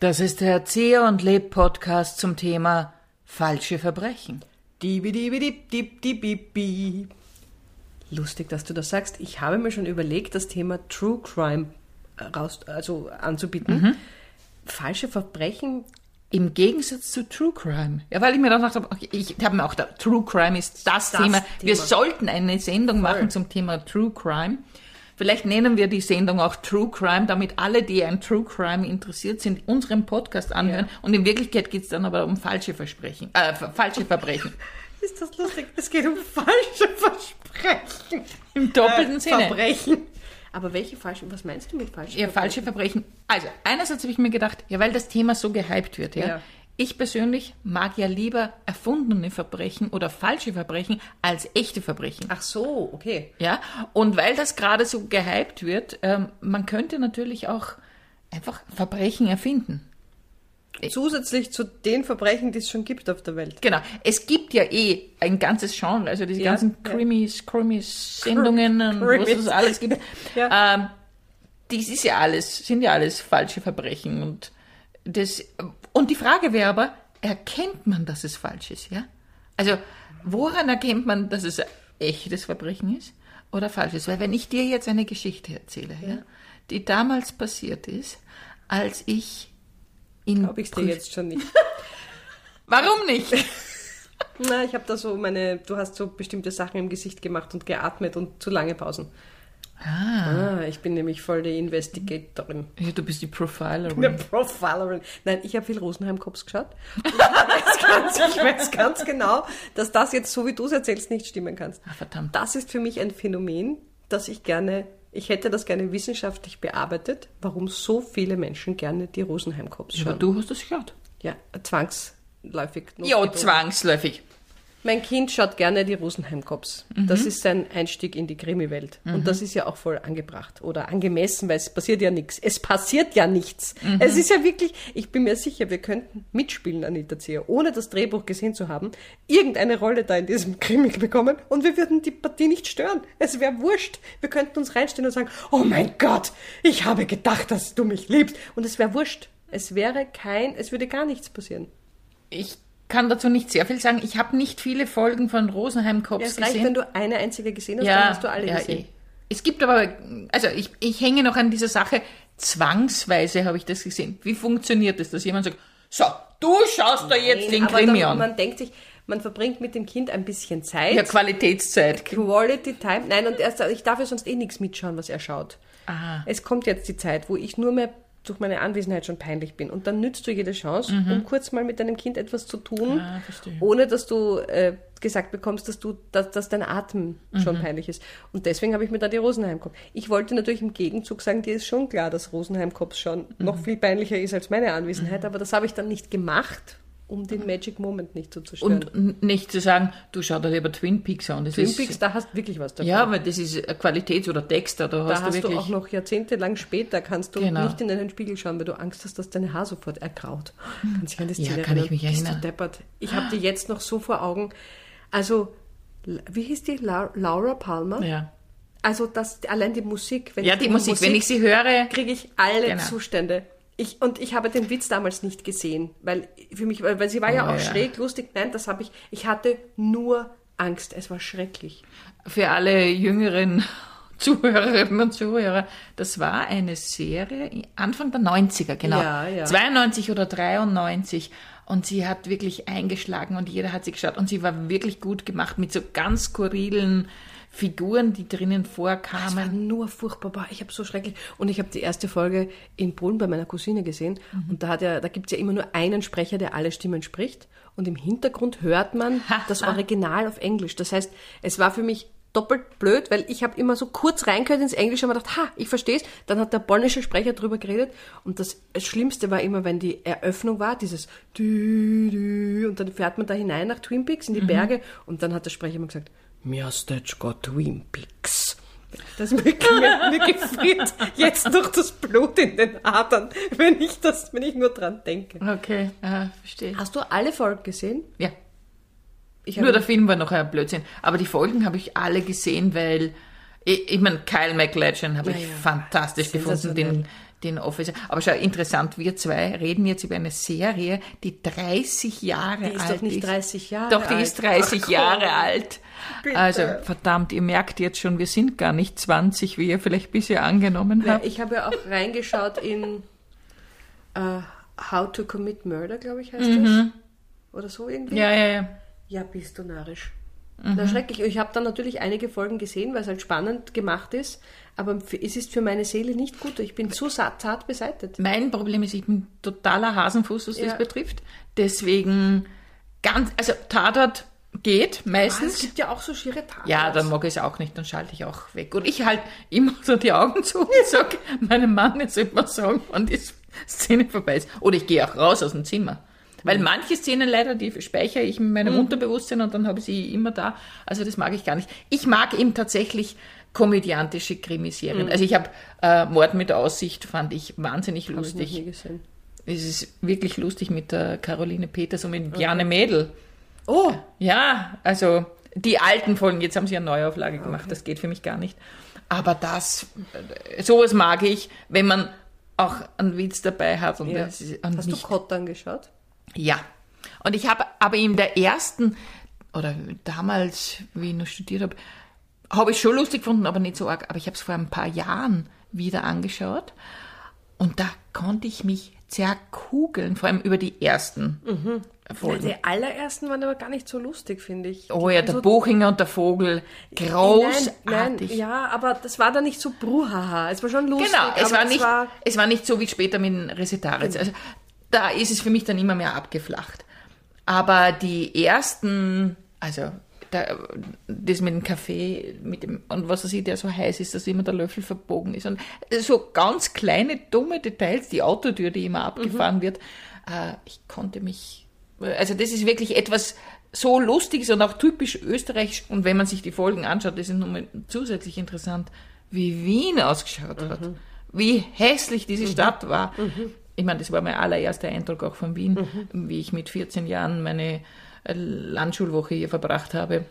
Das ist der Erzieher und Leb Podcast zum Thema falsche Verbrechen. Lustig, dass du das sagst. Ich habe mir schon überlegt, das Thema True Crime äh, raus, also anzubieten. Falsche Verbrechen. Im Gegensatz zu True Crime. Ja, weil ich mir dann gedacht habe, okay, ich habe mir auch gedacht, True Crime ist das, Das Thema. Wir Thema. sollten eine Sendung machen zum Thema True Crime. Vielleicht nennen wir die Sendung auch True Crime, damit alle, die an True Crime interessiert sind, unseren Podcast anhören. Und in Wirklichkeit geht es dann aber um falsche Versprechen, äh, falsche Verbrechen. Ist das lustig? Es geht um falsche Versprechen. Im doppelten Äh, Sinne. Verbrechen. Aber welche falschen? Was meinst du mit falschen Ja, falsche Verbrechen. Also, einerseits habe ich mir gedacht, ja, weil das Thema so gehypt wird, ja. Ja. Ich persönlich mag ja lieber erfundene Verbrechen oder falsche Verbrechen als echte Verbrechen. Ach so, okay. Ja, und weil das gerade so gehypt wird, ähm, man könnte natürlich auch einfach Verbrechen erfinden. Zusätzlich zu den Verbrechen, die es schon gibt auf der Welt. Genau. Es gibt ja eh ein ganzes Genre, also diese Ja, ganzen ja. Krimis, Krimis-Sendungen und was es alles gibt. Ja. ähm, dies ist ja alles, sind ja alles falsche Verbrechen und das, und die Frage wäre aber, erkennt man, dass es falsch ist, ja? Also, woran erkennt man, dass es ein echtes Verbrechen ist oder falsch ist? Weil wenn ich dir jetzt eine Geschichte erzähle, ja, die damals passiert ist, als ich in Glaube ich dir jetzt schon nicht. Warum nicht? Na, ich habe da so meine, du hast so bestimmte Sachen im Gesicht gemacht und geatmet und zu lange Pausen. Ah. ich bin nämlich voll die Investigatorin. Ja, du bist die Profilerin. Eine Profilerin. Nein, ich habe viel Rosenheim-Cops geschaut. Ich, weiß ganz, ich weiß ganz genau, dass das jetzt, so wie du es erzählst, nicht stimmen kannst. Ah, verdammt. Das ist für mich ein Phänomen, das ich gerne, ich hätte das gerne wissenschaftlich bearbeitet, warum so viele Menschen gerne die Rosenheim-Cops Aber schauen. du hast das gehört. Ja, zwangsläufig. Ja, zwangsläufig. Mein Kind schaut gerne die Rosenheim-Cops. Das ist sein Einstieg in die Krimi-Welt. Und das ist ja auch voll angebracht oder angemessen, weil es passiert ja nichts. Es passiert ja nichts. Es ist ja wirklich, ich bin mir sicher, wir könnten mitspielen, Anita Zier, ohne das Drehbuch gesehen zu haben, irgendeine Rolle da in diesem Krimi bekommen und wir würden die Partie nicht stören. Es wäre wurscht. Wir könnten uns reinstellen und sagen, oh mein Gott, ich habe gedacht, dass du mich liebst. Und es wäre wurscht. Es wäre kein, es würde gar nichts passieren. Ich kann dazu nicht sehr viel sagen. Ich habe nicht viele Folgen von Rosenheim Cops Es reicht, gesehen. wenn du eine einzige gesehen hast, dann hast du alle ja, gesehen. eh. Es gibt aber, also ich, ich hänge noch an dieser Sache, zwangsweise habe ich das gesehen. Wie funktioniert das, dass jemand sagt, so, du schaust da jetzt den Krimi an. man denkt sich, man verbringt mit dem Kind ein bisschen Zeit. ja, Qualitätszeit. Quality Time. Nein, und erst, ich darf ja sonst eh nichts mitschauen, was er schaut. Aha. Es kommt jetzt die Zeit, wo ich nur mehr durch meine Anwesenheit schon peinlich bin. Und dann nützt du jede Chance, um kurz mal mit deinem Kind etwas zu tun, Mhm. Ah, ohne dass du äh, gesagt bekommst, dass du, dass, dass dein Atem schon Mhm. peinlich ist. Und deswegen habe ich mir da die Rosenheim-Cops. Ich wollte natürlich im Gegenzug sagen, dir ist schon klar, dass Rosenheim-Cops schon noch Mhm. viel peinlicher ist als meine Anwesenheit, aber das habe ich dann nicht gemacht, um den Magic Moment nicht zu zerstören. Und nicht zu sagen, du schau dir lieber Twin Peaks an. Das Twin ist, Peaks, da hast du wirklich was davon. Ja, aber das ist Qualitäts- oder Texter, da hast Da du hast wirklich... du auch noch jahrzehntelang später, kannst du Genau. nicht in den Spiegel schauen, weil du Angst hast, dass deine Haar sofort ergraut. Kannst dich an das Ja, kann ich erinnern? mich Bist erinnern. Du deppert. Ich habe die jetzt noch so vor Augen. Also, wie hieß die? La Laura Palmer? ja. Also, das, allein die Musik. Wenn ja, ich die Musik, wenn ich sie höre, kriege ich alle Genau. Zustände. Ich, und ich habe den Witz damals nicht gesehen, weil für mich, weil, weil sie war ja Oh, auch ja. schräg, lustig. Nein, das habe ich. Ich hatte nur Angst. Es war schrecklich. für alle jüngeren Zuhörerinnen und Zuhörer, das war eine Serie Anfang der 90er, genau. Ja, ja. 92 oder 93. Und sie hat wirklich eingeschlagen und jeder hat sie geschaut. Und sie war wirklich gut gemacht mit so ganz skurrilen Figuren, die drinnen Es war vorkamen. nur furchtbar. Ich habe so schrecklich. Und ich habe die erste Folge in Polen bei meiner Cousine gesehen. Und da, hat ja, da gibt es ja immer nur einen Sprecher, der alle Stimmen spricht. Und im Hintergrund hört man das Original auf Englisch. Das heißt, es war für mich doppelt blöd, weil ich habe immer so kurz reingehört ins Englische und mir gedacht, ha, ich verstehe es. Dann hat der polnische Sprecher drüber geredet. Und das Schlimmste war immer, wenn die Eröffnung war, dieses dü, dü, und dann fährt man da hinein nach Twin Peaks in die Berge und dann hat der Sprecher immer gesagt, Miasteczko Twin Peaks. Das mir, mir, mir gefriert jetzt noch das Blut in den Adern, wenn ich das, wenn ich nur dran denke. Okay, ja, verstehe. Hast du alle Folgen gesehen? Ja, Ich nur der Film war noch ein Blödsinn. Aber die Folgen habe ich alle gesehen, weil Ich, ich meine, Kyle McLachlan habe Ja, ich ja. fantastisch gefunden, den, den Officer. Aber schau, interessant, wir zwei reden jetzt über eine Serie, die 30 Jahre Die ist alt doch nicht ist. 30 Jahre Doch, die alt. ist 30 Ach, Jahre alt. Bitte. Also, verdammt, ihr merkt jetzt schon, wir sind gar nicht 20, wie ihr vielleicht bisher angenommen Ja, habt. ich habe ja auch reingeschaut in äh, How to Commit Murder, glaube ich, heißt das. Oder so irgendwie. Mhm. Ja, ja, ja. Ja, bist du narrisch. Mhm. Na, schrecklich. Ich habe dann natürlich einige Folgen gesehen, weil es halt spannend gemacht ist. Aber es ist für meine Seele nicht gut. Ich bin zu zart beseitet. Mein Problem ist, ich bin totaler Hasenfuß, was Ja. das betrifft. Deswegen ganz, also Tatort geht Ah, meistens. es gibt ja auch so schiere Taten. Ja, dann mag ich es auch nicht, dann schalte ich auch weg. Und ich halt immer so die Augen zu und sage meinem Mann jetzt immer sagen, wann die Szene vorbei ist. Oder ich gehe auch raus aus dem Zimmer. Weil manche Szenen leider, die speichere ich in meinem Unterbewusstsein und dann habe ich sie immer da. Also das mag ich gar nicht. Ich mag eben tatsächlich komödiantische Krimiserien. Also ich habe äh, Mord mit Aussicht, fand ich wahnsinnig Hab ich noch lustig. nie gesehen. Es ist wirklich lustig mit der Caroline Peters und mit Bjarne Mädel. Oh, Ja, also die alten Folgen, jetzt haben sie eine Neuauflage gemacht, das geht für mich gar nicht. Aber das, äh, sowas mag ich, wenn man auch einen Witz dabei hat. Und ja. das und Hast du nicht, Kott angeschaut? ja. Und ich habe aber in der ersten, oder damals, wie ich noch studiert habe, habe ich schon lustig gefunden, aber nicht so arg. Aber ich habe es vor ein paar Jahren wieder angeschaut. Und da konnte ich mich zerkugeln, vor allem über die ersten Folgen. Die allerersten waren aber gar nicht so lustig, finde ich. Oh Die ja, der so Buchinger und der Vogel. Großartig. Nein, nein, ja, aber das war dann nicht so bruhaha. Es war schon lustig. Genau, es war, nicht, es war nicht so wie später mit Resetaritz. Also da ist es für mich dann immer mehr abgeflacht. Aber die ersten, also da, das mit dem Kaffee mit dem, und was er sieht, der so heiß ist, dass immer der Löffel verbogen ist. Und so ganz kleine, dumme Details, die Autotür, die immer abgefahren wird. Äh, ich konnte mich, also das ist wirklich etwas so Lustiges und auch typisch österreichisch. Und wenn man sich die Folgen anschaut, das ist nochmal zusätzlich interessant, wie Wien ausgeschaut hat. Wie hässlich diese Stadt war. Ich meine, das war mein allererster Eindruck auch von Wien, wie ich mit 14 Jahren meine Landschulwoche hier verbracht habe.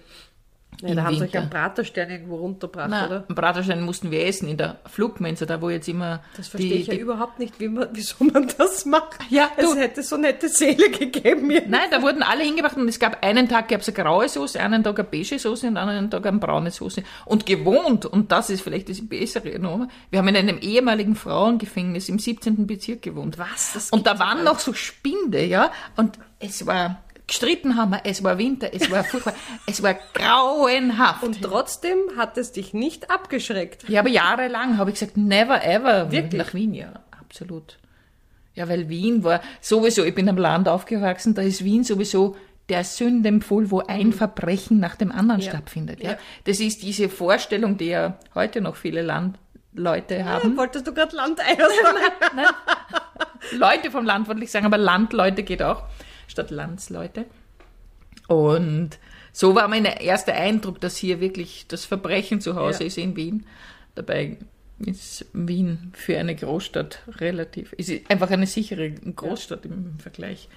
Ja, da haben sie euch einen Praterstern irgendwo runtergebracht, Na, oder? einen Braterstein mussten wir essen in der Flugmensa, da wo jetzt immer Das verstehe die, ich ja die überhaupt nicht, wie man, wieso man das macht. Ja, es du- hätte so nette Seele gegeben. Mir. Nein, da wurden alle hingebracht und es gab einen Tag gab es eine graue Soße, einen Tag eine beige Soße und einen Tag eine braune Soße. Und gewohnt, und das ist vielleicht das bessere Nummer, wir haben in einem ehemaligen Frauengefängnis im 17. Bezirk gewohnt. Was? Das Und da waren noch so Spinde, ja, und es war, gestritten haben wir, es war Winter, es war furchtbar, es war grauenhaft. Und trotzdem hat es dich nicht abgeschreckt. Ja, aber jahrelang habe ich gesagt, never ever Wirklich? nach Wien, ja, absolut. Ja, weil Wien war sowieso, ich bin am Land aufgewachsen, da ist Wien sowieso der Sündenpfuhl, wo ein Verbrechen nach dem anderen Mhm. Ja. stattfindet. Ja? Ja. Das ist diese Vorstellung, die ja heute noch viele Landleute haben. Wolltest du gerade Landeier sagen? Leute vom Land wollte ich sagen, aber Landleute geht auch, statt Landsleute. Und so war mein erster Eindruck, dass hier wirklich das Verbrechen zu Hause Ja. ist in Wien. Dabei ist Wien für eine Großstadt relativ, ist einfach eine sichere Großstadt im Vergleich.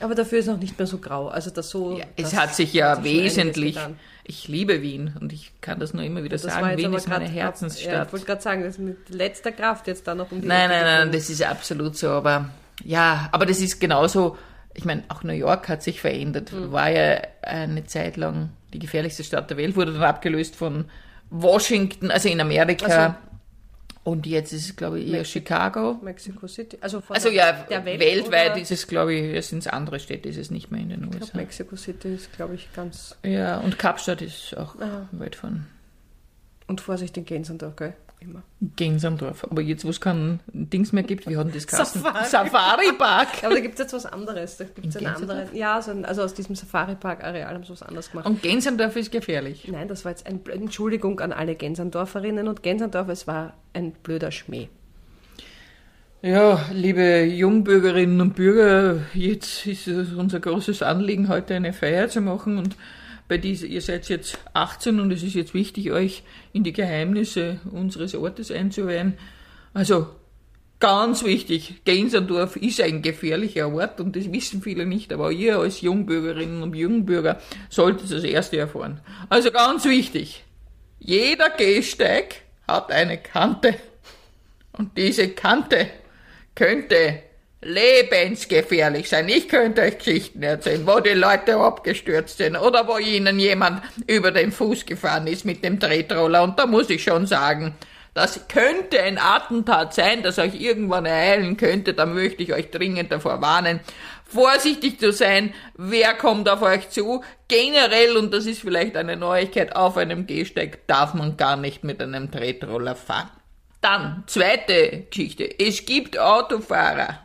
Aber dafür ist noch nicht mehr so grau. Also das so. Ja, das es hat sich ja hat sich wesentlich, ich liebe Wien und ich kann das nur immer wieder Das sagen, Wien ist meine Herzensstadt. Ja, ich wollte gerade sagen, das ist mit letzter Kraft jetzt da noch um die Nein, Ecke nein, nein, das ist absolut so. Aber ja, aber das ist genauso. Ich meine, auch New York hat sich verändert. Mhm. War ja eine Zeit lang die gefährlichste Stadt der Welt, wurde dann abgelöst von Washington, also in Amerika. Und jetzt ist es, glaube ich, eher Chicago. Mexico City. Also, von Also ja, der Welt weltweit oder? ist es, glaube ich, es sind andere Städte, ist es nicht mehr in den Ich USA. glaube, Mexico City ist, glaube ich, ganz. Ja, und Kapstadt ist auch Aha. weit von Und Vorsicht in Gensendorf, gell? Immer. Gensandorf. Aber jetzt, wo es kein Dings mehr gibt, wir hatten das Kassen. Safari. Safari Park. Aber da gibt es jetzt was anderes. Da gibt es In einen anderen. Ja, so ein, also aus diesem Safari-Park-Areal haben sie was anderes gemacht. Und Gensandorf ist gefährlich. Nein, das war jetzt eine Entschuldigung an alle Gensandorferinnen und Gensandorf. Es war ein blöder Schmäh. Ja, liebe Jungbürgerinnen und Bürger, jetzt ist es unser großes Anliegen, heute eine Feier zu machen und bei dieser, ihr seid jetzt 18 und es ist jetzt wichtig, euch in die Geheimnisse unseres Ortes einzuweihen. Also, ganz wichtig, Gensendorf ist ein gefährlicher Ort und das wissen viele nicht, aber ihr als Jungbürgerinnen und Jungbürger solltet das erste erfahren. Also ganz wichtig. Jeder Gehsteig hat eine Kante. Und diese Kante könnte lebensgefährlich sein. Ich könnte euch Geschichten erzählen, wo die Leute abgestürzt sind oder wo ihnen jemand über den Fuß gefahren ist mit dem Tretroller. Und da muss ich schon sagen, das könnte ein Attentat sein, das euch irgendwann ereilen könnte. Da möchte ich euch dringend davor warnen, vorsichtig zu sein. Wer kommt auf euch zu? Generell, und das ist vielleicht eine Neuigkeit, auf einem Gehsteig darf man gar nicht mit einem Tretroller fahren. Dann, zweite Geschichte. Es gibt Autofahrer,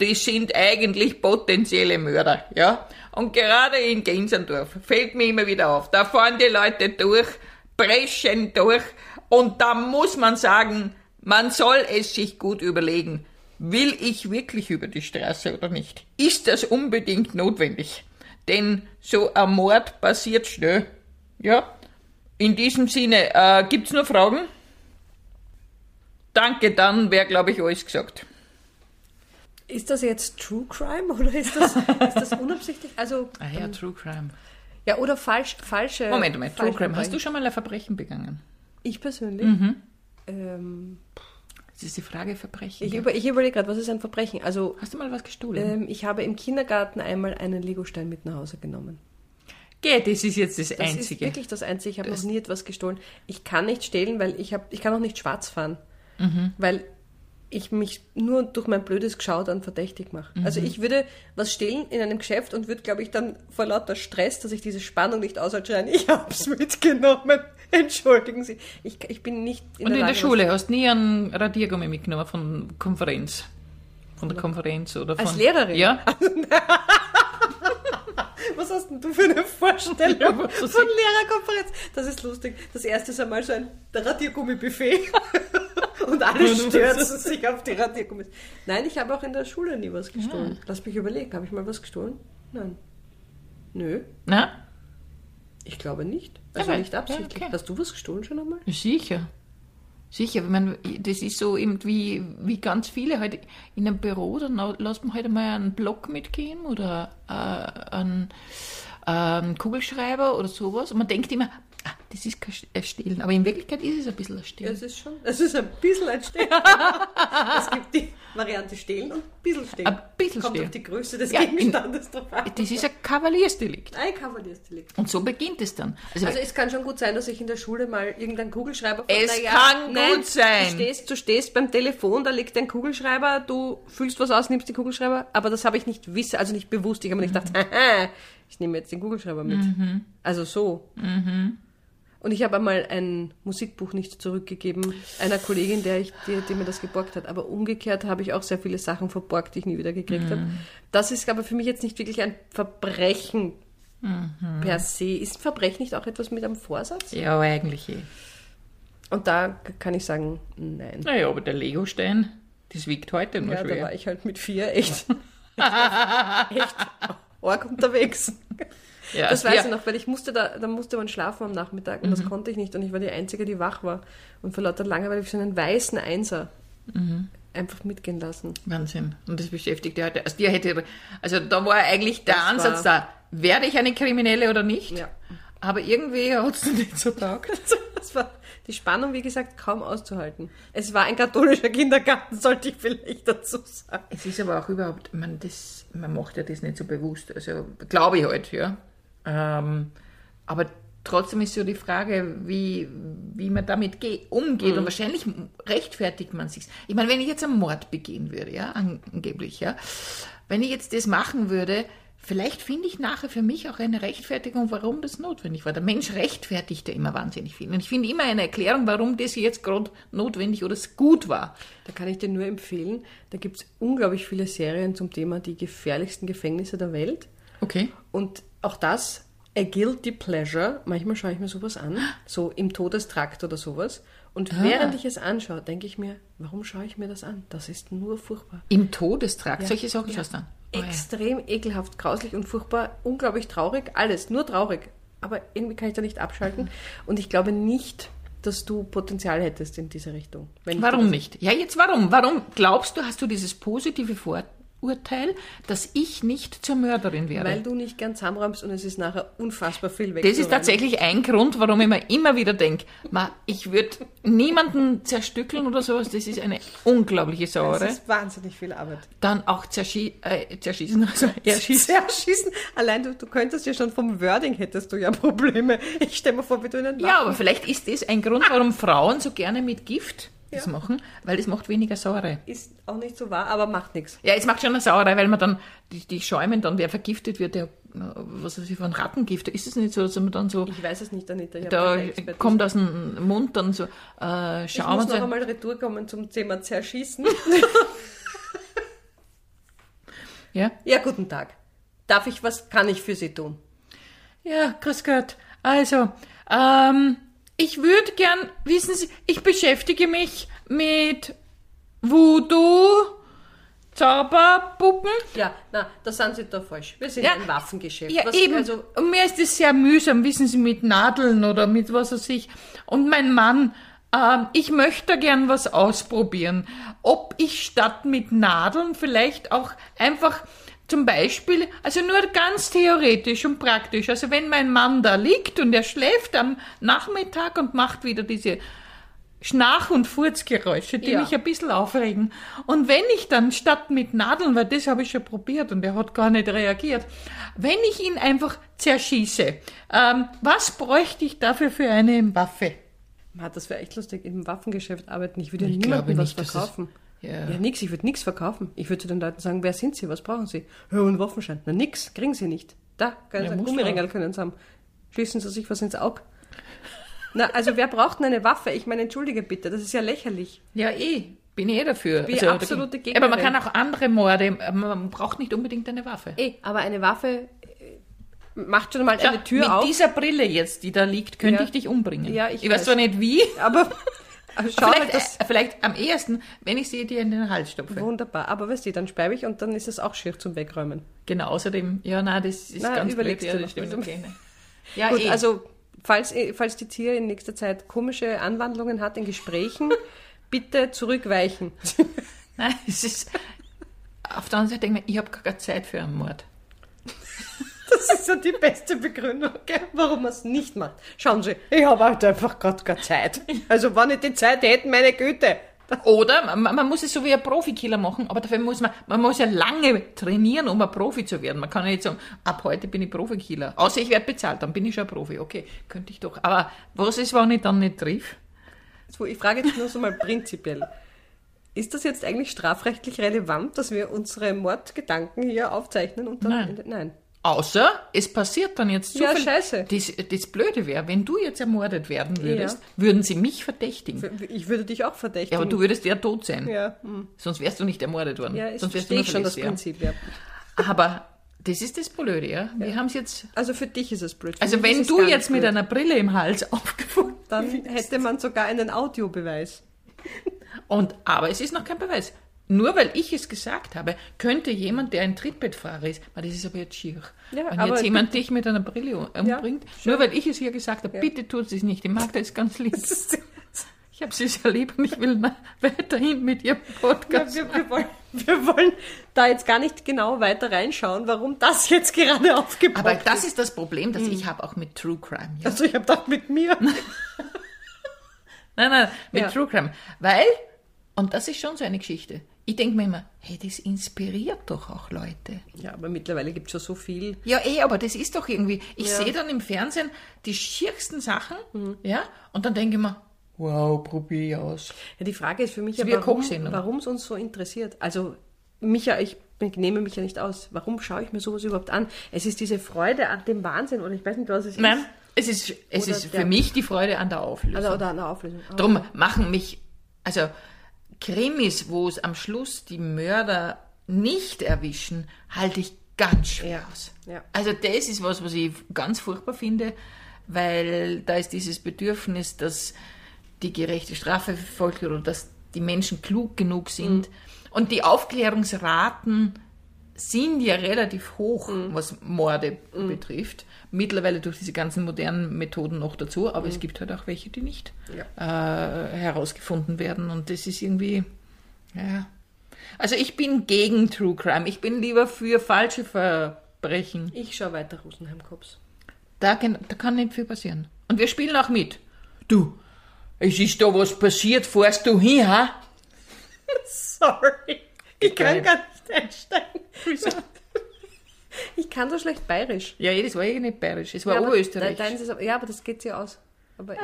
die sind eigentlich potenzielle Mörder, ja. Und gerade in Gensendorf fällt mir immer wieder auf, da fahren die Leute durch, preschen durch, und da muss man sagen, man soll es sich gut überlegen. Will ich wirklich über die Straße oder nicht? Ist das unbedingt notwendig? Denn so ein Mord passiert schnell. Ja? In diesem Sinne, äh, gibt's noch Fragen? Danke, dann wäre, glaube ich, alles gesagt. Ist das jetzt True Crime oder ist das, ist das unabsichtlich? Also, Ah ja, True Crime. ja, oder falsch, falsche. Moment, Moment, True Crime. Hast du schon mal ein Verbrechen begangen? Ich persönlich? Mhm. Ähm, Das ist die Frage Verbrechen. ich, ja. über, ich überlege gerade, was ist ein Verbrechen? Also, Hast du mal was gestohlen? ähm, ich habe im Kindergarten einmal einen Legostein mit nach Hause genommen. Geh, das ist jetzt das, Das ist Einzige. wirklich das Einzige. Ich habe noch Das- nie etwas gestohlen. Ich kann nicht stehlen, weil ich habe, ich kann auch nicht schwarz fahren, Mhm. weil ich mich nur durch mein blödes Geschau dann verdächtig mache. Mhm. Also ich würde was stehlen in einem Geschäft und würde, glaube ich, dann vor lauter Stress, dass ich diese Spannung nicht aushalte, schreien, ich hab's mitgenommen. Entschuldigen Sie. Ich, ich bin nicht in Und der in der Lage, Schule hast du nie einen Radiergummi mitgenommen von Konferenz? Von der Konferenz oder von... Als Lehrerin? Ja. Was hast denn du für eine Vorstellung Ja, von. Lehrerkonferenz? Das ist lustig. Das erste ist einmal so ein Radiergummi-Buffet. Und alle stürzen sich auf die Radiergummis. Nein, ich habe auch in der Schule nie was gestohlen. Lass mich überlegen. Habe ich mal was gestohlen? Nein. Nö, Na? ich glaube nicht. Also Ja, nicht ja, absichtlich. okay. Hast du was gestohlen schon einmal? Sicher. Sicher, ich meine, das ist so irgendwie, wie ganz viele halt in einem Büro, dann lässt man halt einmal einen Block mitgehen oder äh, einen, äh, einen Kugelschreiber oder sowas und man denkt immer, ah, das ist kein St- ein Stehlen, aber in Wirklichkeit ist es ein bisschen ein Stehlen. Es ist schon, es ist ein bisschen ein Stehlen. es gibt die Variante Stehlen und ein bisschen Stehlen. Ein bisschen Kommt Stehlen. auf die Größe des Ja, in- Gegenstandes drauf an. Das ist ein Kavaliersdelikt. Ein Kavaliersdelikt. Und so beginnt es dann. Also, Also es kann schon gut sein, dass ich in der Schule mal irgendeinen Kugelschreiber Es Na kann nein, gut sein. Du stehst, du stehst beim Telefon, da liegt ein Kugelschreiber, du fühlst was aus, nimmst den Kugelschreiber, aber das habe ich nicht wissen, also nicht bewusst. Ich habe mir nicht gedacht, haha, ich nehme jetzt den Kugelschreiber mit. Also so. Und ich habe einmal ein Musikbuch nicht zurückgegeben einer Kollegin, der ich, die, die mir das geborgt hat. Aber umgekehrt habe ich auch sehr viele Sachen verborgt, die ich nie wieder gekriegt habe. Das ist aber für mich jetzt nicht wirklich ein Verbrechen per se. Ist ein Verbrechen nicht auch etwas mit einem Vorsatz? ja, eigentlich eh. Und da kann ich sagen, nein. Naja, aber der Legostein, das wiegt heute nur Ja, da schwer. war ich halt mit vier echt, echt arg unterwegs. Ja, Das weiß ja. ich noch, weil ich musste da, da musste man schlafen am Nachmittag und das konnte ich nicht und ich war die Einzige, die wach war. Und vor lauter Langeweile habe ich so einen weißen Einser einfach mitgehen lassen. Wahnsinn. Und das beschäftigt ja heute. Also, dir hätte, also da war eigentlich der Das Ansatz da, werde ich eine Kriminelle oder nicht? Ja. Aber irgendwie hat es nicht so taugt. Das war die Spannung, wie gesagt, kaum auszuhalten. Es war ein katholischer Kindergarten, sollte ich vielleicht dazu sagen. Es ist aber auch überhaupt, man, das, man macht ja das nicht so bewusst. Also glaube ich halt, ja. Ähm, aber trotzdem ist so die Frage, wie, wie man damit ge- umgeht. Und wahrscheinlich rechtfertigt man sich. Ich meine, wenn ich jetzt einen Mord begehen würde, ja, angeblich, ja, wenn ich jetzt das machen würde, vielleicht finde ich nachher für mich auch eine Rechtfertigung, warum das notwendig war. Der Mensch rechtfertigt ja immer wahnsinnig viel. Und ich finde immer eine Erklärung, warum das jetzt gerade notwendig oder gut war. Da kann ich dir nur empfehlen, da gibt es unglaublich viele Serien zum Thema die gefährlichsten Gefängnisse der Welt. Okay. Und auch das, a guilty pleasure, manchmal schaue ich mir sowas an, so im Todestrakt oder sowas. Und Ah. während ich es anschaue, denke ich mir, warum schaue ich mir das an? Das ist nur furchtbar. Im Todestrakt, Ja. solche Sachen Ja. schaust du an. Oh ja. Extrem ekelhaft, grauslich und furchtbar, unglaublich traurig, alles, nur traurig. Aber irgendwie kann ich da nicht abschalten. Und ich glaube nicht, dass du Potenzial hättest in diese Richtung. Warum nicht? Ja, jetzt warum? Warum glaubst du, hast du dieses positive Vor Urteil, dass ich nicht zur Mörderin werde. Weil du nicht gern zusammenräumst und es ist nachher unfassbar viel weg. Das ist tatsächlich ein Grund, warum ich mir immer wieder denke, ich würde niemanden zerstückeln oder sowas. Das ist eine unglaubliche Sauerei. Das ist wahnsinnig viel Arbeit. Dann auch zerschie äh, zerschießen. Also erschießen. Zerschießen. Allein du, du könntest ja schon vom Wording hättest du ja Probleme. Ich stelle mir vor, wie du einen Ja, aber vielleicht ist das ein Grund, warum Frauen so gerne mit Gift das ja. machen, weil es macht weniger Sauerei. Ist auch nicht so wahr, aber macht nichts. Ja, es macht schon eine Sauerei, weil man dann, die, die schäumen dann, wer vergiftet wird, der, was weiß ich, von Rattengift, ist es nicht so, dass man dann so... Ich weiß es nicht, Anita. Da kommt aus dem Mund dann so äh, Schaum. Ich muss noch so. einmal retour kommen zum Thema Zerschießen. ja? Ja, guten Tag. Darf ich, was kann ich für Sie tun? Ja, grüß Gott. Also, ähm, ich würde gern, wissen Sie, ich beschäftige mich mit Voodoo, Zauberpuppen. Ja, na, da sind Sie da falsch. Wir sind ja, ein Waffengeschäft. Ja, was, eben. Also, und mir ist es sehr mühsam, wissen Sie, mit Nadeln oder mit was weiß ich. Und mein Mann, äh, ich möchte gern was ausprobieren. Ob ich statt mit Nadeln vielleicht auch einfach zum Beispiel, also nur ganz theoretisch und praktisch. Also wenn mein Mann da liegt und er schläft am Nachmittag und macht wieder diese Schnach- und Furzgeräusche, die ja. mich ein bisschen aufregen. Und wenn ich dann statt mit Nadeln, weil das habe ich schon probiert und er hat gar nicht reagiert, wenn ich ihn einfach zerschieße, ähm, was bräuchte ich dafür für eine Waffe? Das wäre echt lustig, im Waffengeschäft arbeiten. Ich würde ja niemandem was verkaufen. Ja, ja nix, ich würde nichts verkaufen. Ich würde zu den Leuten sagen, wer sind Sie, was brauchen Sie? Ja, einen Waffenschein. Na nix, kriegen Sie nicht. Da, können ja, Sie Gummiringel können Sie haben. Schließen Sie sich was ins Auge. Na, also wer braucht denn eine Waffe? Ich meine, entschuldige bitte, das ist ja lächerlich. Ja, eh. Bin ich eh dafür. Bin also, absolute Gegnerin. Aber man kann auch andere Morde, man braucht nicht unbedingt eine Waffe. Eh, aber eine Waffe äh, macht schon mal Schau, eine Tür mit auf. Mit dieser Brille jetzt, die da liegt, könnte ja. ich dich umbringen. Ja, ich, ich weiß, weiß zwar nicht wie, aber Also vielleicht, das, äh, vielleicht am ehesten, wenn ich sie dir in den Hals stopfe. Wunderbar, aber weißt du, dann speibe ich und dann ist es auch schier zum Wegräumen. Genau, außerdem, ja, nein, das ist na, ganz blöd. Ja, das stimmt, okay. Ja, Gut, eh. also falls, eh, falls die Tier in nächster Zeit komische Anwandlungen hat in Gesprächen, bitte zurückweichen. nein, es ist, auf der anderen Seite denke ich, ich habe gar keine Zeit für einen Mord. Das ist so die beste Begründung, gell, warum man es nicht macht. Schauen Sie, ich habe halt einfach gerade keine Zeit. Also wenn ich die Zeit hätte, meine Güte. Oder man, man, muss es so wie ein Profikiller machen, aber dafür muss man, man muss ja lange trainieren, um ein Profi zu werden. Man kann ja nicht sagen, ab heute bin ich Profikiller. Außer ich werde bezahlt, dann bin ich schon ein Profi. Okay, könnte ich doch. Aber was ist, wenn ich dann nicht triff? So, ich frage jetzt nur so mal prinzipiell. Ist das jetzt eigentlich strafrechtlich relevant, dass wir unsere Mordgedanken hier aufzeichnen? Und dann Nein. Nein. Außer es passiert dann jetzt so Ja, scheiße. Das, das Blöde wäre, wenn du jetzt ermordet werden würdest, ja. würden sie mich verdächtigen. Ich würde dich auch verdächtigen. Ja, aber du würdest ja tot sein. Ja. Hm. Sonst wärst du nicht ermordet worden. Ja, Sonst wärst du nur schon das Prinzip, ja. Aber das ist das Blöde, ja. Wir ja. haben es jetzt. Also für dich ist es blöd. Für also wenn du jetzt mit einer Brille im Hals aufgefunden Dann hätte man sogar einen Audiobeweis. Und, aber es ist noch kein Beweis. Nur weil ich es gesagt habe, könnte jemand, der ein Trittbettfahrer ist, das ist aber jetzt schier. Ja, Wenn jetzt jemand dich mit einer Brille umbringt, ja, nur weil ich es hier gesagt habe, ja. bitte tut es nicht. Die Magda ist ganz lieb. Ich habe sie sehr lieb und ich will weiterhin mit ihrem Podcast. Ja, wir, wir, wollen, wir, wollen, da jetzt gar nicht genau weiter reinschauen, warum das jetzt gerade aufgebaut ist. Aber das ist das Problem, das hm. ich habe auch mit True Crime. Ja? Also ich habe doch mit mir. nein, nein, mit True Crime. Weil, und das ist schon so eine Geschichte, ich denke mir immer, hey, das inspiriert doch auch Leute. Ja, aber mittlerweile gibt es schon so viel. Ja, eh, aber das ist doch irgendwie, ich ja. sehe dann im Fernsehen die schiersten Sachen, mhm. ja, und dann denke ich mir, wow, probiere ich aus. Ja, die Frage ist für mich ja, warum es uns so interessiert. Also, mich ja, ich nehme mich ja nicht aus. Warum schaue ich mir sowas überhaupt an? Es ist diese Freude an dem Wahnsinn, oder ich weiß nicht, was es Nein. ist. Es ist, es ist für mich die Freude an der Auflösung. Also, oder an der Auflösung. Oh. Drum machen mich, also Krimis, wo es am Schluss die Mörder nicht erwischen, halte ich ganz schwer aus. Ja. Also das ist was, was ich ganz furchtbar finde, weil da ist dieses Bedürfnis, dass die gerechte Strafe verfolgt wird oder dass die Menschen klug genug sind. Mhm. Und die Aufklärungsraten sind ja relativ hoch, mhm. was Morde mhm. betrifft. Mittlerweile durch diese ganzen modernen Methoden noch dazu, aber mhm. es gibt halt auch welche, die nicht ja. äh, herausgefunden werden. Und das ist irgendwie, ja. Also ich bin gegen True Crime. Ich bin lieber für falsche Verbrechen. Ich schaue weiter Rosenheim Cops. Da, kann- da kann nicht viel passieren. Und wir spielen auch mit. Du, es ist da was passiert, fährst du hin, ha? Sorry. Ich kann gar nicht einsteigen. Ich kann so schlecht bayerisch. Ja, das war eh nicht bayerisch, es war ja, Oberösterreich. ja, aber das geht ja aus. Aber ich,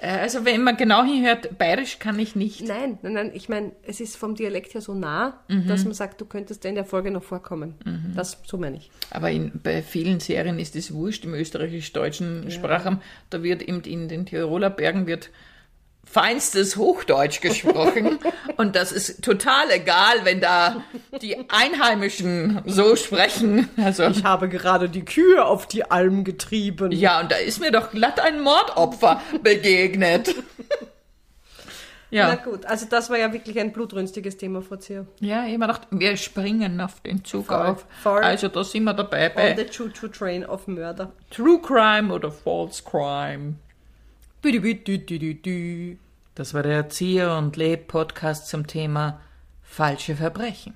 Äh, Also wenn man genau hinhört, bayerisch kann ich nicht. nein, nein, nein, ich meine, es ist vom Dialekt her so nah, Mhm. dass man sagt, du könntest in der Folge noch vorkommen. Das, so meine ich. Aber in, bei vielen Serien ist es wurscht im österreichisch-deutschen Sprachraum. Da wird eben in den Tiroler Bergen wird feinstes Hochdeutsch gesprochen. und das ist total egal, wenn da die Einheimischen so sprechen. Also, Ich habe gerade die Kühe auf die Alm getrieben. ja, und da ist mir doch glatt ein Mordopfer begegnet. Na Ja, gut, also das war ja wirklich ein blutrünstiges Thema, Frau Zier. ja, ich hab mir gedacht, wir springen auf den Zug Voll, auf. voll. Also da sind wir dabei On the Choo-Choo-Train of Mörder. True Crime oder False Crime. Das war der Erzieher und Leb Podcast zum Thema falsche Verbrechen.